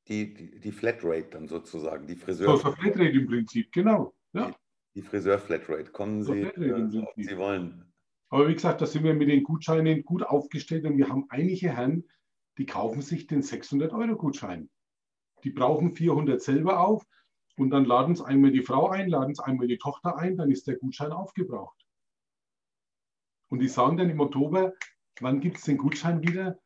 Speaker 1: Die, die, die Flatrate dann sozusagen, die Friseur.
Speaker 2: So, Flatrate im Prinzip, genau. Ja.
Speaker 1: Die, die Friseur-Flatrate. Kommen Sie, äh, Sie wollen.
Speaker 2: Aber wie gesagt, da sind wir mit den Gutscheinen gut aufgestellt und wir haben einige Herren, die kaufen sich den 600-Euro-Gutschein. Die brauchen 400 selber auf und dann laden es einmal die Frau ein, laden es einmal die Tochter ein, dann ist der Gutschein aufgebraucht. Und die sagen dann im Oktober, wann gibt es den Gutschein wieder?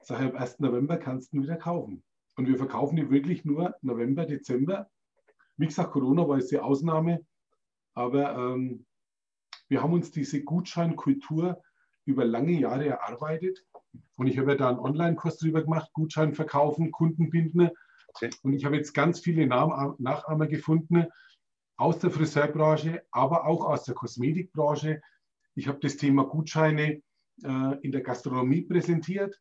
Speaker 2: Sag ich, am 1. November kannst du ihn wieder kaufen. Und wir verkaufen die wirklich nur November, Dezember. Wie gesagt, Corona war jetzt die Ausnahme, aber ähm, wir haben uns diese Gutscheinkultur über lange Jahre erarbeitet. Und ich habe ja da einen Online-Kurs drüber gemacht, Gutschein verkaufen, Kunden binden. Und ich habe jetzt ganz viele Nachahmer gefunden aus der Friseurbranche, aber auch aus der Kosmetikbranche. Ich habe das Thema Gutscheine äh, in der Gastronomie präsentiert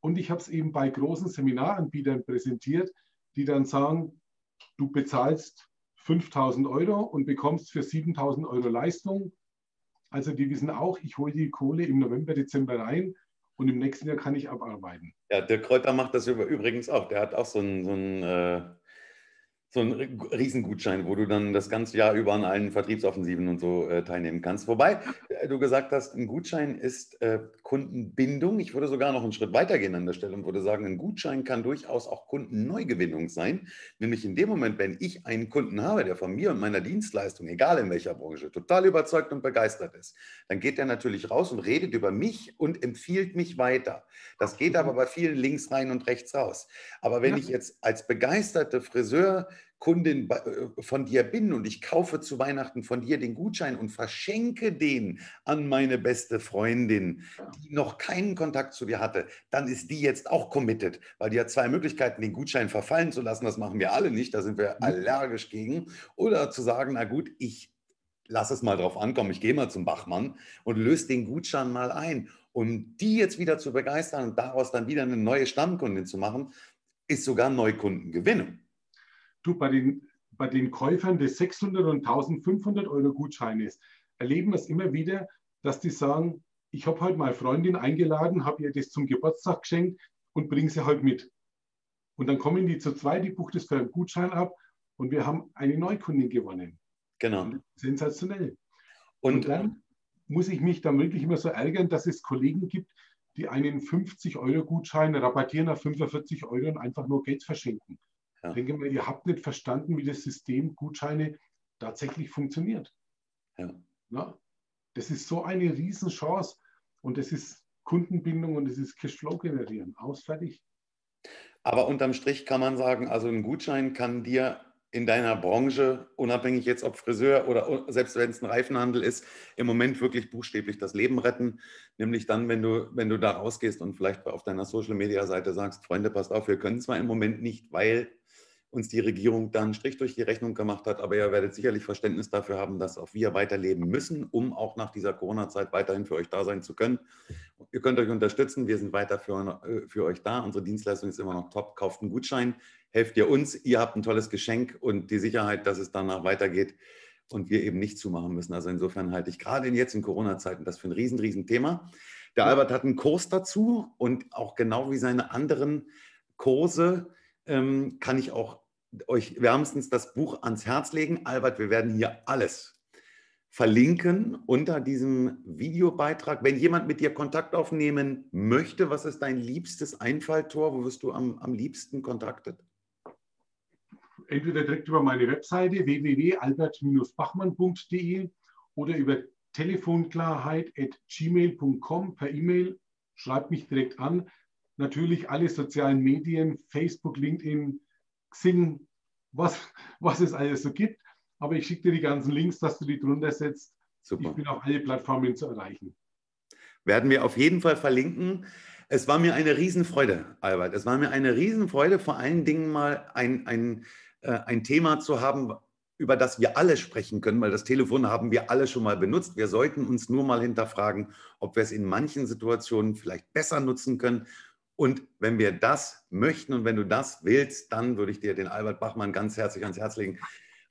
Speaker 2: und ich habe es eben bei großen Seminaranbietern präsentiert, die dann sagen, du bezahlst 5000 Euro und bekommst für 7000 Euro Leistung. Also die wissen auch, ich hole die Kohle im November, Dezember rein und im nächsten Jahr kann ich abarbeiten.
Speaker 1: Ja, der Kräuter macht das übrigens auch. Der hat auch so ein, so ein äh, so ein Riesengutschein, wo du dann das ganze Jahr über an allen Vertriebsoffensiven und so äh, teilnehmen kannst. Wobei äh, du gesagt hast, ein Gutschein ist äh, Kundenbindung. Ich würde sogar noch einen Schritt weiter gehen an der Stelle und würde sagen, ein Gutschein kann durchaus auch Kundenneugewinnung sein. Nämlich in dem Moment, wenn ich einen Kunden habe, der von mir und meiner Dienstleistung, egal in welcher Branche, total überzeugt und begeistert ist, dann geht er natürlich raus und redet über mich und empfiehlt mich weiter. Das geht aber bei vielen links rein und rechts raus. Aber wenn ich jetzt als begeisterte Friseur Kundin äh, von dir bin und ich kaufe zu Weihnachten von dir den Gutschein und verschenke den an meine beste Freundin, die noch keinen Kontakt zu dir hatte, dann ist die jetzt auch committed, weil die hat zwei Möglichkeiten, den Gutschein verfallen zu lassen. Das machen wir alle nicht, da sind wir mhm. allergisch gegen. Oder zu sagen, na gut, ich lass es mal drauf ankommen, ich gehe mal zum Bachmann und löse den Gutschein mal ein. Um die jetzt wieder zu begeistern und daraus dann wieder eine neue Stammkundin zu machen, ist sogar Neukundengewinnung.
Speaker 2: Du, bei den, bei den Käufern des 600 und 1500 Euro Gutscheines erleben wir es immer wieder, dass die sagen, ich habe heute mal Freundin eingeladen, habe ihr das zum Geburtstag geschenkt und bringe sie halt mit. Und dann kommen die zu zweit, die bucht es für einen Gutschein ab und wir haben eine Neukundin gewonnen.
Speaker 1: Genau.
Speaker 2: Sensationell. Und, und dann muss ich mich dann wirklich immer so ärgern, dass es Kollegen gibt, die einen 50-Euro-Gutschein rabattieren auf 45 Euro und einfach nur Geld verschenken. Ja. Ich denke mal, ihr habt nicht verstanden, wie das System Gutscheine tatsächlich funktioniert. Ja. Na, das ist so eine Riesenchance und das ist Kundenbindung und das ist Cashflow generieren. Aus, fertig.
Speaker 1: Aber unterm Strich kann man sagen, also ein Gutschein kann dir in deiner Branche, unabhängig jetzt ob Friseur oder selbst wenn es ein Reifenhandel ist, im Moment wirklich buchstäblich das Leben retten. Nämlich dann, wenn du, wenn du da rausgehst und vielleicht auf deiner Social-Media-Seite sagst, Freunde, passt auf, wir können zwar im Moment nicht, weil uns die Regierung dann Strich durch die Rechnung gemacht hat. Aber ihr werdet sicherlich Verständnis dafür haben, dass auch wir weiterleben müssen, um auch nach dieser Corona-Zeit weiterhin für euch da sein zu können. Ihr könnt euch unterstützen. Wir sind weiter für, äh, für euch da. Unsere Dienstleistung ist immer noch top. Kauft einen Gutschein, helft ihr uns. Ihr habt ein tolles Geschenk und die Sicherheit, dass es danach weitergeht und wir eben nicht zumachen müssen. Also insofern halte ich gerade jetzt in Corona-Zeiten das für ein riesen, riesen Thema. Der Albert hat einen Kurs dazu und auch genau wie seine anderen Kurse ähm, kann ich auch euch wärmstens das Buch ans Herz legen. Albert, wir werden hier alles verlinken unter diesem Videobeitrag. Wenn jemand mit dir Kontakt aufnehmen möchte, was ist dein liebstes Einfalltor? Wo wirst du am, am liebsten kontaktet?
Speaker 2: Entweder direkt über meine Webseite www.albert-bachmann.de oder über telefonklarheit.gmail.com per E-Mail. Schreibt mich direkt an. Natürlich alle sozialen Medien, Facebook, LinkedIn, Xing, was, was es alles so gibt. Aber ich schicke dir die ganzen Links, dass du die drunter setzt. Super. Ich bin auf alle Plattformen zu erreichen.
Speaker 1: Werden wir auf jeden Fall verlinken. Es war mir eine Riesenfreude, Albert. Es war mir eine Riesenfreude, vor allen Dingen mal ein, ein, äh, ein Thema zu haben, über das wir alle sprechen können, weil das Telefon haben wir alle schon mal benutzt. Wir sollten uns nur mal hinterfragen, ob wir es in manchen Situationen vielleicht besser nutzen können und wenn wir das möchten und wenn du das willst, dann würde ich dir den Albert Bachmann ganz herzlich ans Herz legen.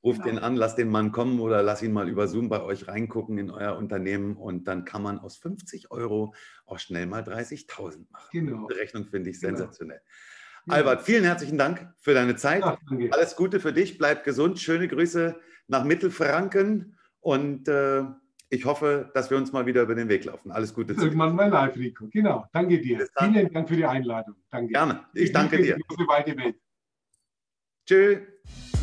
Speaker 1: Ruf genau. den an, lass den Mann kommen oder lass ihn mal über Zoom bei euch reingucken in euer Unternehmen und dann kann man aus 50 Euro auch schnell mal 30.000 machen. Genau. Die Rechnung finde ich genau. sensationell. Genau. Albert, vielen herzlichen Dank für deine Zeit. Ja, Alles Gute für dich, bleib gesund. Schöne Grüße nach Mittelfranken und äh, ich hoffe, dass wir uns mal wieder über den Weg laufen. Alles Gute.
Speaker 2: Irgendwann mal live, Rico. Genau. Danke dir. Vielen Dank für die Einladung. Danke.
Speaker 1: Gerne. Ich, danke dir. Tschüss.